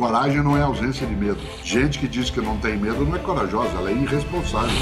Coragem não é ausência de medo. Gente que diz que não tem medo não é corajosa, ela é irresponsável.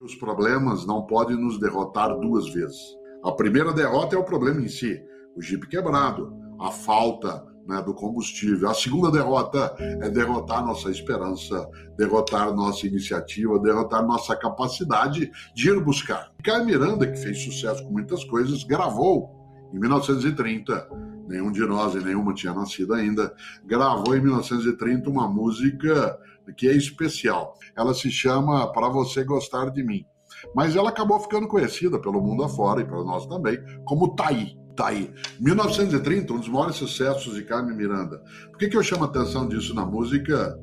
Os problemas não podem nos derrotar duas vezes. A primeira derrota é o problema em si, o jipe quebrado, a falta né, do combustível. A segunda derrota é derrotar nossa esperança, derrotar nossa iniciativa, derrotar nossa capacidade de ir buscar. Caio Miranda, que fez sucesso com muitas coisas, gravou em 1930. Nenhum de nós e nenhuma tinha nascido ainda. Gravou em 1930 uma música que é especial. Ela se chama Para Você Gostar de Mim. Mas ela acabou ficando conhecida pelo mundo afora e para nós também como Taí. Tá aí. 1930, um dos maiores sucessos de Carmen Miranda. Por que, que eu chamo a atenção disso na música?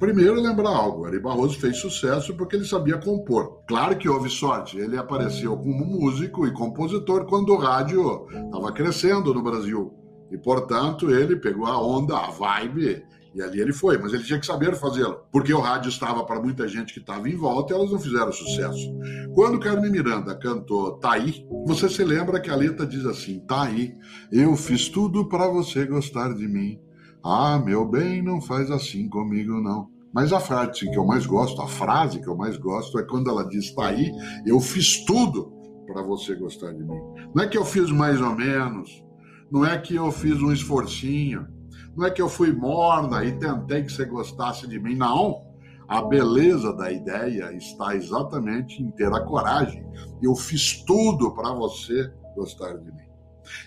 Primeiro, lembrar algo: Ari Barroso fez sucesso porque ele sabia compor. Claro que houve sorte, ele apareceu como músico e compositor quando o rádio estava crescendo no Brasil. E, portanto, ele pegou a onda, a vibe e ali ele foi, mas ele tinha que saber fazê-lo, porque o rádio estava para muita gente que estava em volta e elas não fizeram sucesso. Quando Carmen Miranda cantou Tá aí, você se lembra que a letra diz assim: Tá aí, eu fiz tudo para você gostar de mim. Ah, meu bem, não faz assim comigo não. Mas a frase que eu mais gosto, a frase que eu mais gosto é quando ela diz: Tá aí, eu fiz tudo para você gostar de mim. Não é que eu fiz mais ou menos, não é que eu fiz um esforcinho não é que eu fui morna e tentei que você gostasse de mim, não. A beleza da ideia está exatamente em ter a coragem. Eu fiz tudo para você gostar de mim.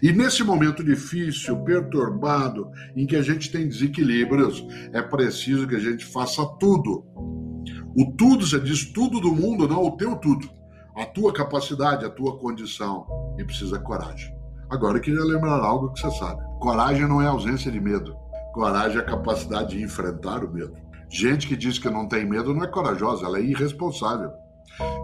E nesse momento difícil, perturbado, em que a gente tem desequilíbrios, é preciso que a gente faça tudo. O tudo, você diz tudo do mundo, não o teu tudo. A tua capacidade, a tua condição. E precisa coragem. Agora eu queria lembrar algo que você sabe. Coragem não é ausência de medo. Coragem é a capacidade de enfrentar o medo. Gente que diz que não tem medo não é corajosa, ela é irresponsável.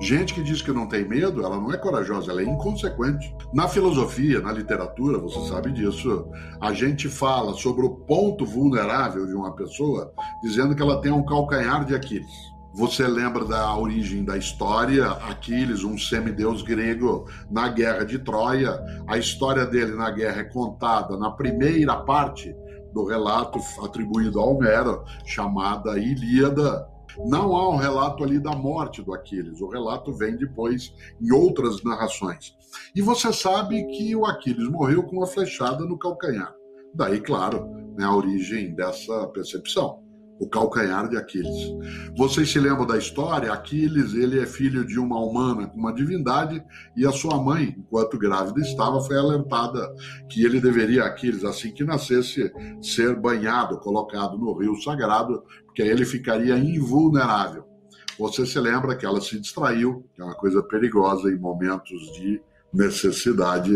Gente que diz que não tem medo, ela não é corajosa, ela é inconsequente. Na filosofia, na literatura, você sabe disso, a gente fala sobre o ponto vulnerável de uma pessoa, dizendo que ela tem um calcanhar de Aquiles. Você lembra da origem da história? Aquiles, um semideus grego na guerra de Troia. A história dele na guerra é contada na primeira parte do relato atribuído a Homero, chamada Ilíada. Não há um relato ali da morte do Aquiles. O relato vem depois em outras narrações. E você sabe que o Aquiles morreu com uma flechada no calcanhar. Daí, claro, né, a origem dessa percepção o calcanhar de Aquiles. Vocês se lembram da história? Aquiles, ele é filho de uma humana com uma divindade e a sua mãe, enquanto grávida estava, foi alertada que ele deveria, Aquiles, assim que nascesse, ser banhado, colocado no rio sagrado, porque aí ele ficaria invulnerável. Você se lembra que ela se distraiu, que é uma coisa perigosa em momentos de necessidade.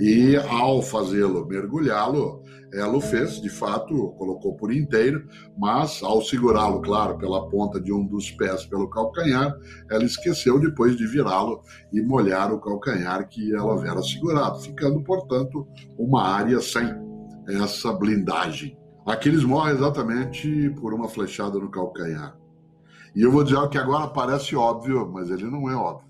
E ao fazê-lo mergulhá-lo, ela o fez, de fato, colocou por inteiro, mas ao segurá-lo, claro, pela ponta de um dos pés pelo calcanhar, ela esqueceu depois de virá-lo e molhar o calcanhar que ela havia segurado, ficando, portanto, uma área sem essa blindagem. Aquiles morre exatamente por uma flechada no calcanhar. E eu vou dizer que agora parece óbvio, mas ele não é óbvio.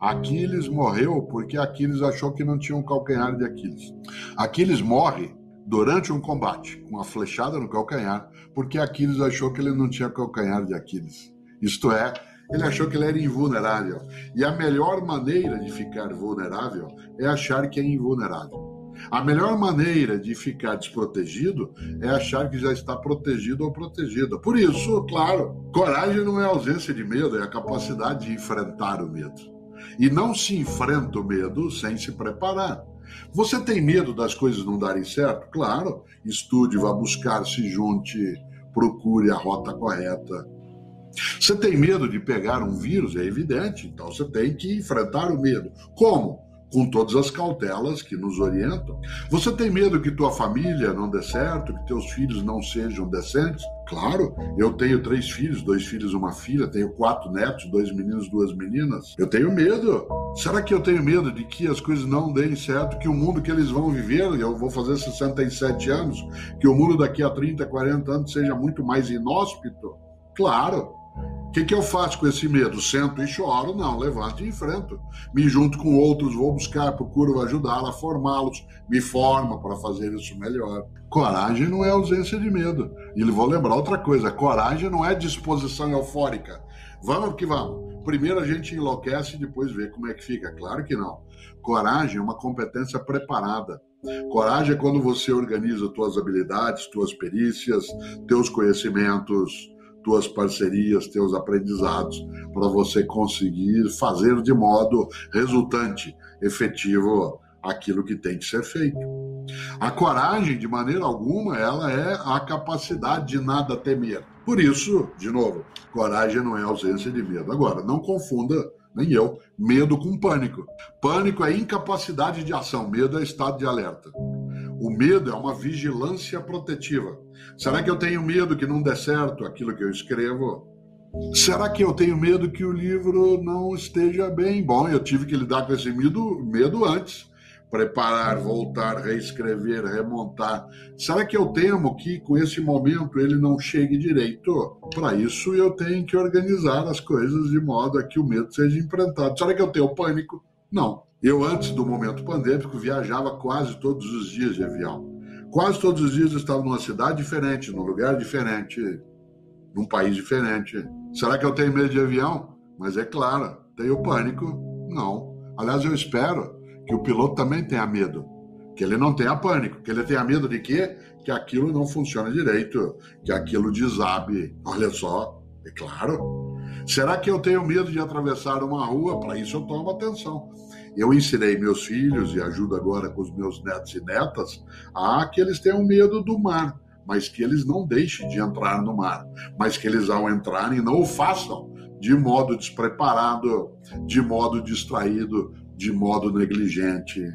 Aquiles morreu porque Aquiles achou que não tinha um calcanhar de Aquiles. Aquiles morre durante um combate com uma flechada no calcanhar porque Aquiles achou que ele não tinha calcanhar de Aquiles. Isto é, ele achou que ele era invulnerável. E a melhor maneira de ficar vulnerável é achar que é invulnerável. A melhor maneira de ficar desprotegido é achar que já está protegido ou protegida. Por isso, claro, coragem não é ausência de medo, é a capacidade de enfrentar o medo. E não se enfrenta o medo sem se preparar. Você tem medo das coisas não darem certo? Claro, estude, vá buscar, se junte, procure a rota correta. Você tem medo de pegar um vírus? É evidente, então você tem que enfrentar o medo. Como? Com todas as cautelas que nos orientam. Você tem medo que tua família não dê certo, que teus filhos não sejam decentes? Claro, eu tenho três filhos, dois filhos e uma filha, tenho quatro netos, dois meninos, duas meninas. Eu tenho medo. Será que eu tenho medo de que as coisas não deem certo, que o mundo que eles vão viver, eu vou fazer 67 anos, que o mundo daqui a 30, 40 anos seja muito mais inóspito? Claro. O que, que eu faço com esse medo? Sento e choro? Não, levanto e enfrento. Me junto com outros, vou buscar, procuro ajudar a formá-los, me forma para fazer isso melhor. Coragem não é ausência de medo. E vou lembrar outra coisa: coragem não é disposição eufórica. Vamos que vamos. Primeiro a gente enlouquece e depois vê como é que fica. Claro que não. Coragem é uma competência preparada. Coragem é quando você organiza tuas habilidades, tuas perícias, teus conhecimentos, tuas parcerias, teus aprendizados, para você conseguir fazer de modo resultante, efetivo, aquilo que tem que ser feito. A coragem, de maneira alguma, ela é a capacidade de nada temer. Por isso, de novo, coragem não é ausência de medo. Agora, não confunda, nem eu, medo com pânico. Pânico é incapacidade de ação, medo é estado de alerta. O medo é uma vigilância protetiva. Será que eu tenho medo que não dê certo aquilo que eu escrevo? Será que eu tenho medo que o livro não esteja bem? Bom, eu tive que lidar com esse medo, medo antes. Preparar, voltar, reescrever, remontar. Será que eu temo que com esse momento ele não chegue direito? Para isso eu tenho que organizar as coisas de modo a que o medo seja enfrentado. Será que eu tenho pânico? Não. Eu, antes do momento pandêmico, viajava quase todos os dias de avião. Quase todos os dias eu estava numa cidade diferente, num lugar diferente, num país diferente. Será que eu tenho medo de avião? Mas é claro, tenho pânico? Não. Aliás, eu espero que o piloto também tenha medo. Que ele não tenha pânico. Que ele tenha medo de quê? Que aquilo não funcione direito. Que aquilo desabe. Olha só, é claro. Será que eu tenho medo de atravessar uma rua? Para isso eu tomo atenção. Eu ensinei meus filhos e ajudo agora com os meus netos e netas a que eles tenham medo do mar, mas que eles não deixem de entrar no mar, mas que eles ao entrarem não o façam de modo despreparado, de modo distraído, de modo negligente.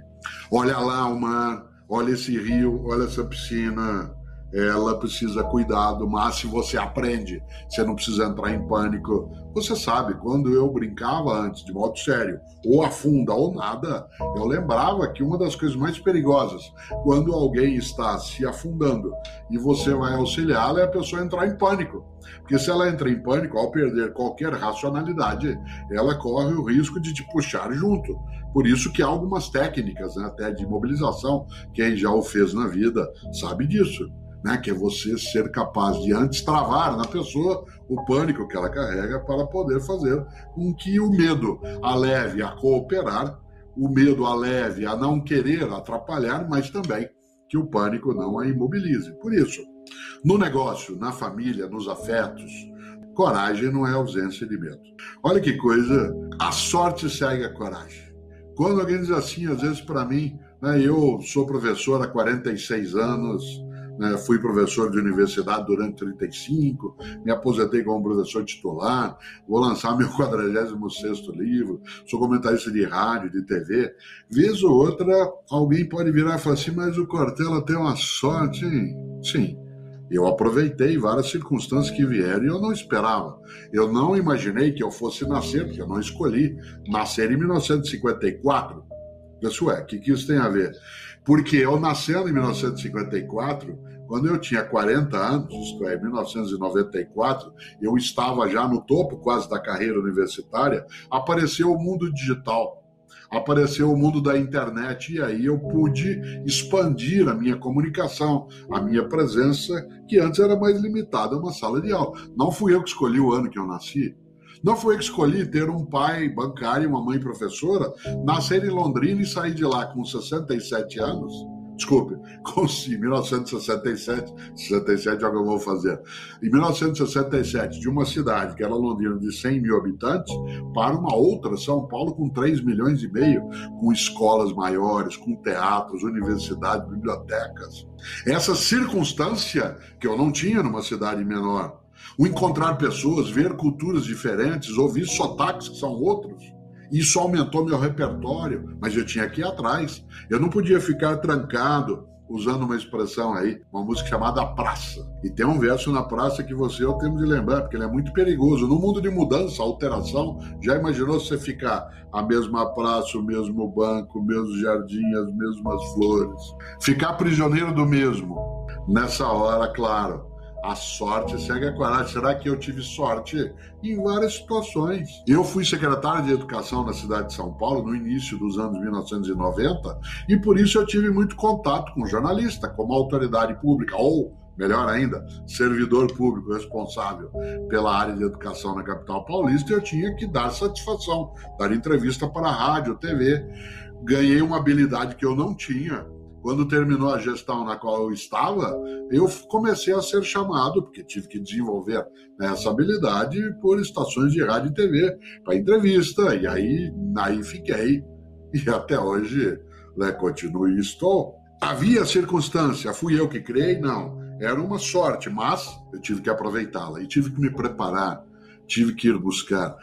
Olha lá o mar, olha esse rio, olha essa piscina, ela precisa cuidado, mas se você aprende, você não precisa entrar em pânico. Você sabe, quando eu brincava antes, de modo sério, ou afunda ou nada, eu lembrava que uma das coisas mais perigosas, quando alguém está se afundando e você vai auxiliá-la, é a pessoa entrar em pânico. Porque se ela entra em pânico, ao perder qualquer racionalidade, ela corre o risco de te puxar junto. Por isso que há algumas técnicas, né, até de mobilização, quem já o fez na vida sabe disso né, que é você ser capaz de antes travar na pessoa o pânico que ela carrega para poder fazer com que o medo a leve a cooperar, o medo a leve a não querer atrapalhar, mas também que o pânico não a imobilize. Por isso, no negócio, na família, nos afetos, coragem não é ausência de medo. Olha que coisa, a sorte segue a coragem. Quando alguém diz assim, às vezes para mim, né, eu sou professor há 46 anos, né? fui professor de universidade durante 35, me aposentei como professor titular, vou lançar meu 46 livro, sou comentarista de rádio, de TV. Vez ou outra, alguém pode virar e falar assim, mas o Cortella tem uma sorte. Sim, eu aproveitei várias circunstâncias que vieram e eu não esperava. Eu não imaginei que eu fosse nascer, porque eu não escolhi nascer em 1954. Pessoal, o que, que isso tem a ver? Porque eu nascendo em 1954, quando eu tinha 40 anos, isto é, 1994, eu estava já no topo quase da carreira universitária, apareceu o mundo digital apareceu o mundo da internet e aí eu pude expandir a minha comunicação, a minha presença, que antes era mais limitada a uma sala de aula. Não fui eu que escolhi o ano que eu nasci, não foi eu que escolhi ter um pai bancário e uma mãe professora, nascer em Londrina e sair de lá com 67 anos. Desculpe, com sim, 1967, 67 é o que eu vou fazer. Em 1967, de uma cidade que era Londrina de 100 mil habitantes, para uma outra, São Paulo, com 3 milhões e meio, com escolas maiores, com teatros, universidades, bibliotecas. Essa circunstância que eu não tinha numa cidade menor, o encontrar pessoas, ver culturas diferentes, ouvir sotaques que são outros. Isso aumentou meu repertório, mas eu tinha que ir atrás. Eu não podia ficar trancado, usando uma expressão aí, uma música chamada Praça. E tem um verso na praça que você eu tenho de lembrar, porque ele é muito perigoso. No mundo de mudança, alteração, já imaginou você ficar a mesma praça, o mesmo banco, o mesmo jardim, as mesmas flores? Ficar prisioneiro do mesmo. Nessa hora, claro, A sorte segue a coragem. Será que eu tive sorte em várias situações? Eu fui secretário de Educação na cidade de São Paulo no início dos anos 1990 e por isso eu tive muito contato com jornalista, como autoridade pública ou melhor ainda, servidor público responsável pela área de educação na capital paulista, eu tinha que dar satisfação, dar entrevista para rádio, TV. Ganhei uma habilidade que eu não tinha, quando terminou a gestão na qual eu estava, eu comecei a ser chamado, porque tive que desenvolver essa habilidade, por estações de rádio e TV, para entrevista, e aí, aí fiquei. E até hoje né, continuo e estou. Havia circunstância, fui eu que criei? Não. Era uma sorte, mas eu tive que aproveitá-la e tive que me preparar, tive que ir buscar.